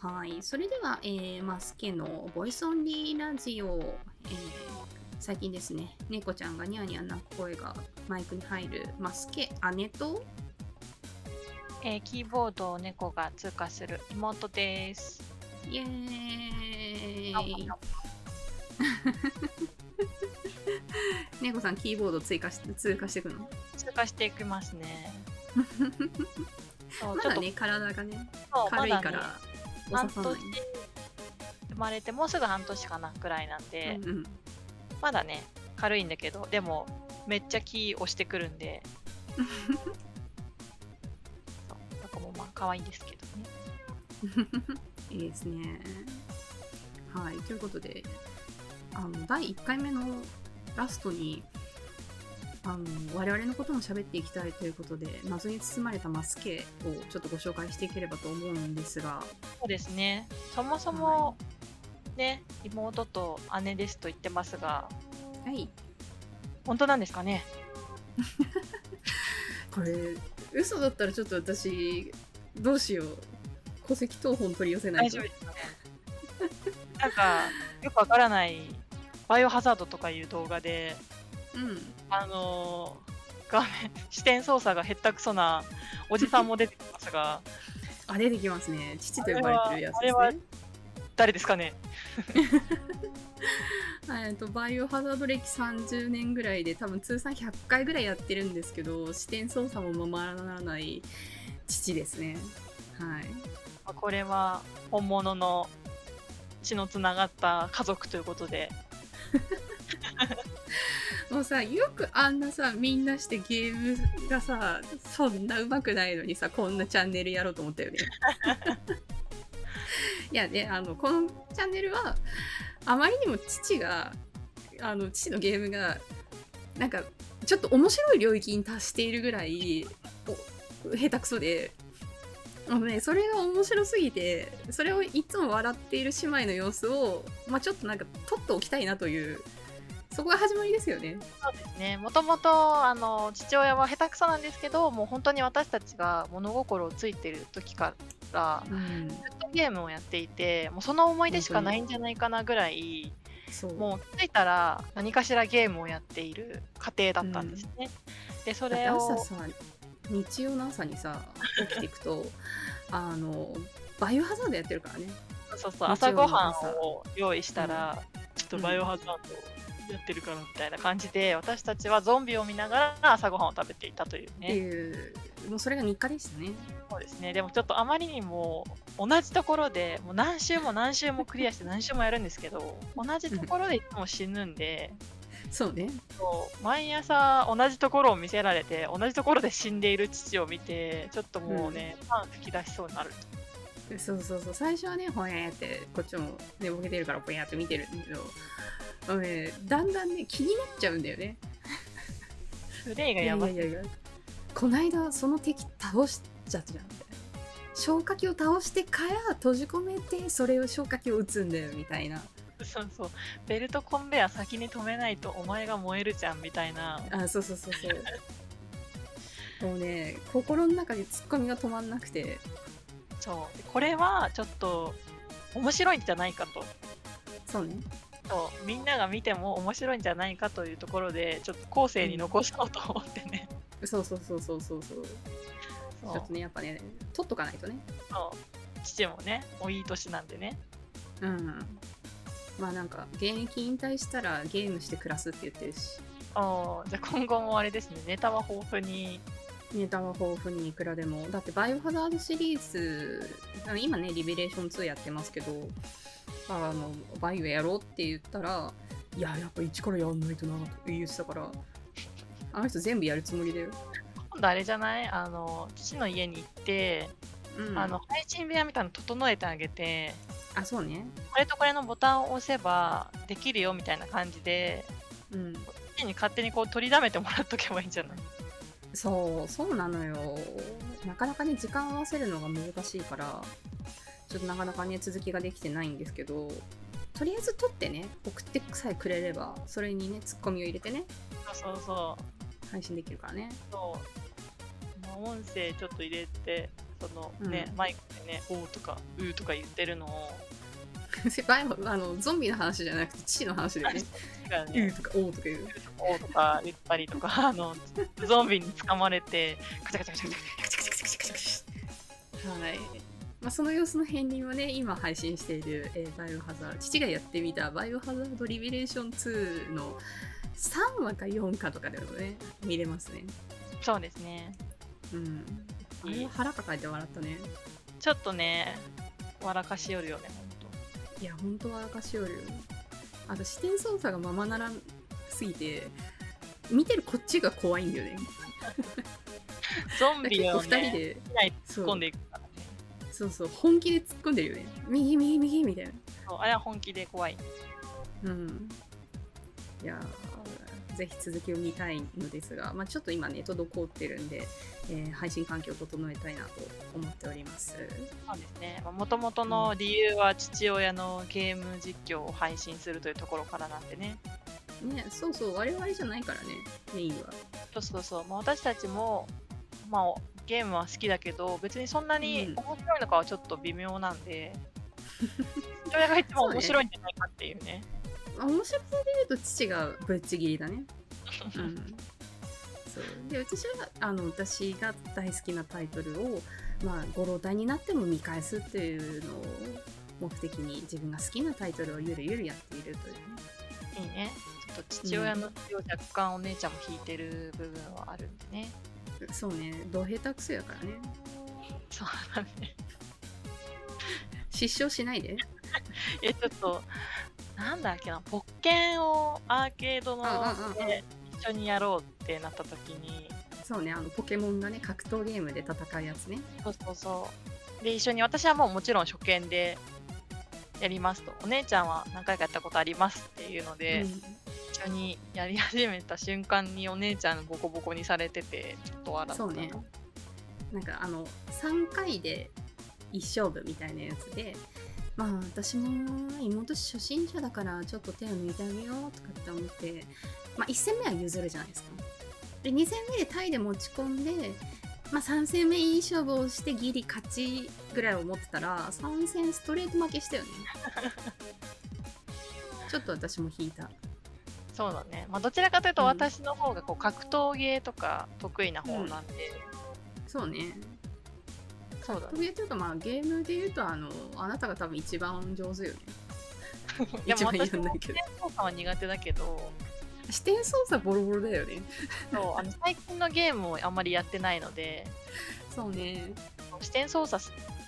はい、それでは、えー、マスケのボイスオンリーラジオ、えー最近ですね、猫ちゃんがニャーニャー鳴く声がマイクに入るマスケ姉と、えーキーボードを猫が通過する妹です。イエーイ。猫さん、キーボード追加し通過していくの？通過していきますね。そうまだね、体がね、軽いから、半年。生まれてもうすぐ半年かなくらいなんで、うんうん。まだね軽いんだけどでもめっちゃキー押してくるんで。そう。なんかもうまあ可愛いんですけどね。いいですね。はい、ということで、あの第1回目のラストに、あの我々のことも喋っていきたいということで、謎に包まれたマスケをちょっとご紹介していければと思うんですが、そうですね。そもそもね妹と姉ですと言ってますが。はい、本当なんですかね？これ、嘘だったらちょっと私、どうしよう。戸籍謄本取り寄せないと。大丈夫。ですかね。なんかよくわからない。バイオハザードとかいう動画でうん。あのー画面視点操作がへったくそなおじさんも出てきますがあ、出てきますね。父と呼ばれてるやつですね。誰ですかね？はいえっとバイオハザード歴30年ぐらいで多分通算100回ぐらいやってるんですけど視点操作もままならない父ですねはいまあこれは本物の血のつながった家族ということで もうさよくあんなさみんなしてゲームがさそんな上手くないのにさこんなチャンネルやろうと思ったよね。いやねあのこのチャンネルはあまりにも父があの父のゲームがなんかちょっと面白い領域に達しているぐらいお下手くそで。あのねそれが面白すぎてそれをいつも笑っている姉妹の様子を、まあ、ちょっとなんか撮っておきたいなというそこが始まりですよね。そうですね。もともとあの父親は下手くそなんですけどもう本当に私たちが物心をついてる時からうん、ずっとゲームをやっていてもうその思い出しかないんじゃないかなぐらいそう。もう気づいたら何かしらゲームをやっている家庭だったんですね。でそだってれを朝さ日曜の朝にさ起きていくと あのバイオハザードやってるからね。そうそう朝。ごはん朝を用意したら、ちょっとバイオハザードやってるからみたいな感じで、私たちはゾンビを見ながら朝ごはんを食べていたというってね。いうもうそれが日課でしたね。そうですね。でもちょっとあまりにも同じところでもう何周も何周もクリアして何周もやるんですけど、同じところでいつも死ぬんで、そうね。そう毎朝同じところを見せられて同じところで死んでいる父を見てちょっともうね、パン吹き出しそうになる。そうそうそう。最初はねほやーってこっちも寝ぼけてるからぼやーって見てるんだけどあのねだんだんね気になっちゃうんだよね。プレイがいややばい。いやいやこないだその敵倒しちゃったじゃん消火器を倒してから閉じ込めてそれを消火器を撃つんだよみたいな。そうそうベルトコンベヤ先に止めないとお前が燃えるじゃんみたいな。あそうそうそうそう。もうね心の中でツッコミが止まんなくて。そう。これはちょっと面白いんじゃないかと。そうねそうみんなが見ても面白いんじゃないかというところでちょっと後世に残そうと思ってね、そうそうそうそうそうそう。そう。ちょっとねやっぱね取っとかないとね。そう。父もねもういい年なんでね。うん。まあなんか現役引退したらゲームして暮らすって言ってるし。あーじゃあ今後もあれですねネタは豊富に。ネタは豊富にいくらでも。だってバイオハザードシリーズ今ねリベレーション2やってますけどあのバイオやろうって言ったらいややっぱ一からやんないとなと言ってたからあの人全部やるつもりだよ、今度あれじゃない？あの父の家に行って、うん、あの配信部屋みたいなの整えてあげてあそうね。これとこれのボタンを押せばできるよみたいな感じでうん。父に勝手にこう取りだめてもらっとけばいいんじゃない？そうそうなのよ。なかなかね時間合わせるのが難しいからちょっとなかなかね続きができてないんですけどとりあえず撮ってね送ってさえくれればそれにねツッコミを入れてねそうそうそう配信できるからねそうまあ音声ちょっと入れてそのね、うんマイクでね「おー」とか「うー」とか言ってるのを あのゾンビの話じゃなくて父の話だよね。ねーとかおーとか言う。おーとか言ったりとかあのゾンビに掴まれてカチャカチャカチャカチャカチャはい。まあ、その様子の片鱗はね、今配信している、えーバイオハザード、父がやってみたバイオハザードリベレーション2の3話か4かとかでもね、見れますね。そうですねうん。あれは腹抱えて笑ったね。ちょっとね笑かしよるよねほんといや、ほんと笑かしよるよ。あと、視点操作がままならんすぎて、見てるこっちが怖いんだよね。ゾンビを結構2人ねで、突っ込んでいくそうそう、本気で突っ込んでるよね。右、右、右みたいな。そうあれは本気で怖いうん。いやーぜひ続きを見たいのですが、まあ、ちょっと今ね、滞ってるんで、えー配信環境を整えたいなと思っております。そうですねもともとの理由は父親のゲーム実況を配信するというところからなんでねね、そうそう、我々じゃないからね、メインは。そうそうそう、まあ、私たちも、まあ、ゲームは好きだけど別にそんなにうん面白いのかはちょっと微妙なんで、父親が一番面白いんじゃないかっていうねまあ面白さで言うと父がぶっちぎりだね。うん。そうで私はあの私が大好きなタイトルを、まあ、ご老体になっても見返すっていうのを目的に自分が好きなタイトルをゆるゆるやっているというね。いいねと父親の血を若干お姉ちゃんも引いてる部分はあるんでねそうね、ど下手くそやからね。そうだね失笑しないで。えちょっとなんだっけなポッケンをアーケードの一緒にやろうってなった時にそうね、あのポケモンがね、格闘ゲームで戦うやつね。そうそうそう。で、一緒に、私はもうもちろん初見でやりますと。お姉ちゃんは何回かやったことありますっていうので、うん一緒にやり始めた瞬間にお姉ちゃんボコボコにされてて、ちょっと笑った。そうね。なんかあの3回で一勝負みたいなやつでまあ私も妹初心者だからちょっと手を抜いてあげようとかって思って、まあ、1戦目は譲るじゃないですかで2戦目でタイで持ち込んで、まあ、3戦目いい勝負をしてギリ勝ちぐらい思ってたら3戦ストレート負けしたよね ちょっと私も引いたそうだね。まあ、どちらかというとうん。私の方がこう格闘ゲーとか得意な方なんで、そうね。そうだね。というとまあゲームで言うとあのあなたが多分一番上手よね。いや一番やんないけど。点操作は苦手だけど、視点操作ボロボロだよね。そうあの最近のゲームをあんまりやってないので、そうね。視点操作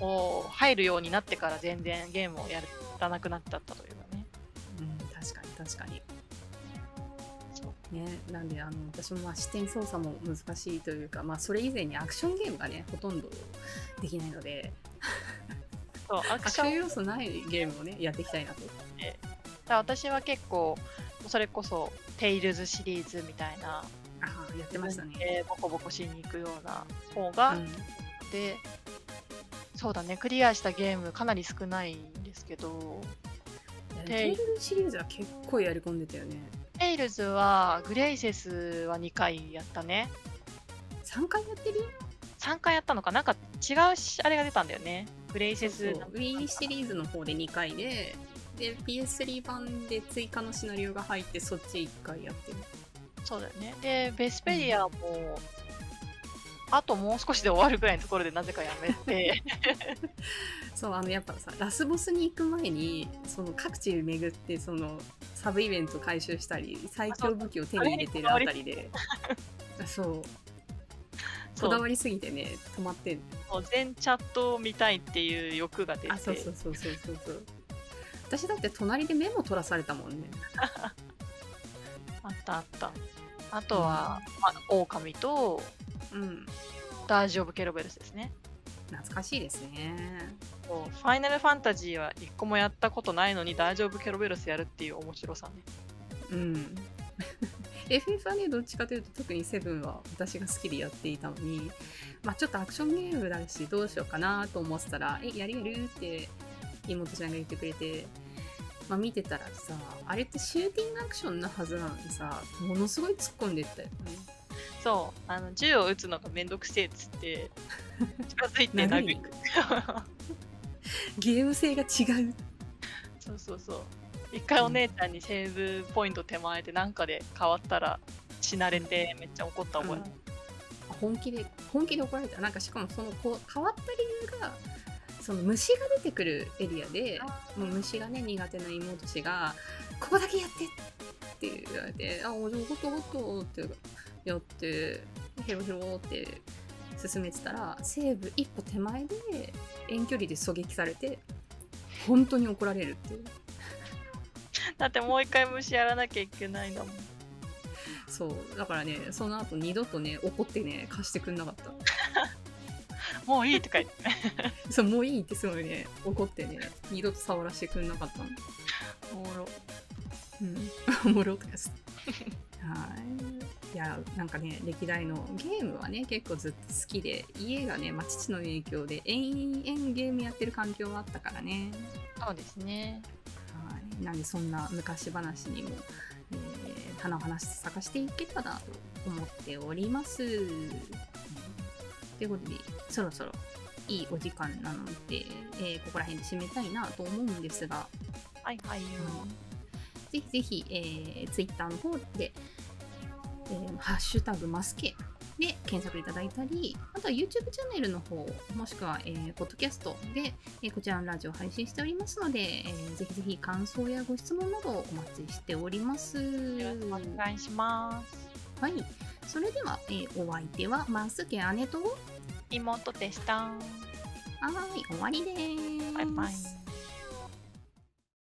を入るようになってから全然ゲームをやらなくなっちゃったというかね。うん確かに確かにね。なんであの私もまあ視点操作も難しいというかまあそれ以前にアクションゲームがねほとんどできないので。そう アアククション要素ないゲームをねやっていきたいなと。だ私は結構それこそ「テイルズ」シリーズみたいなああやってましたね、えーボコボコしに行くような方が、うん。でそうだねクリアしたゲームかなり少ないんですけどテイルシリーズは結構やり込んでたよね。テイルズはグレイセスは2回やったね。3回やってる？よ3回やったのか。なんか違うしあれが出たんだよね。グレイセスそうそう。Wii シリーズの方で2回でで PS3 版で追加のシナリオが入ってそっち1回やってる。そうだよね。でベスペリアも、あともう少しで終わるぐらいのところでなぜかやめて。そうあのやっぱさラスボスに行く前にその各地巡ってそのサブイベント回収したり最強武器を手に入れてるあたりで。そう。こだわりすぎてね止まってん。もう全チャットを見たいっていう欲が出て。あそうそうそうそうそうそう。私だって隣でメモ取らされたもんね。あったあった。あとは、まあ、狼とうん。ダージ・オブ・ケロベルスですね。懐かしいですねそう。ファイナルファンタジーは一個もやったことないのにダージ・オブ・ケロベルスやるっていう面白さね。うん。FF はねどっちかというと特にセブンは私が好きでやっていたのにまあちょっとアクションゲームだしどうしようかなと思ってたら「えやるやる?」って妹ちゃんが言ってくれてまあ見てたらさあれってシューティングアクションなはずなのにさものすごい突っ込んでったよね。そう。あの銃を撃つのがめんどくせえっつって近づいて殴り ゲーム性が違う。そうそうそう。一回お姉ちゃんにセーブポイント手前でなんかで変わったら死なれてめっちゃ怒った覚え。ある、本気で本気で怒られた。なんかしかもそのこう変わった理由がその虫が出てくるエリアでもう虫がね苦手な妹氏が「ここだけやって!」って言われて「あおじゃごとごと」ってやってヘロヘロって進めてたら西部一歩手前で遠距離で狙撃されて本当に怒られるっていう。だってもう一回虫やらなきゃいけないんだもん。そう。だからねその後二度とね怒ってね貸してくんなかった。もういいとか言って。そうもういいってすごいね怒ってね二度と触らせてくんなかったの。おもろ。うん。おもろかですはいいやなんかね歴代のゲームはね結構ずっと好きで家がね、まあ、父の影響で延々ゲームやってる環境があったからね。そうですね。はい。なんでそんな昔話にも、えー、花を話探していけたらと思っております。うんということでそろそろいいお時間なので、えーここら辺で締めたいなと思うんですが、はいはいよ。ぜひぜひ、えー、Twitter の方で、えーハッシュタグマスケで検索いただいたり、あとは YouTube チャンネルの方、もしくは、えー、ポッドキャストで、えーこちらのラジオを配信しておりますので、えーぜひぜひ感想やご質問などお待ちしております。よろしくお願いしますはい。それでは、えーお相手はマスケ姉と、は妹でしたーい、終わりです。バイバイ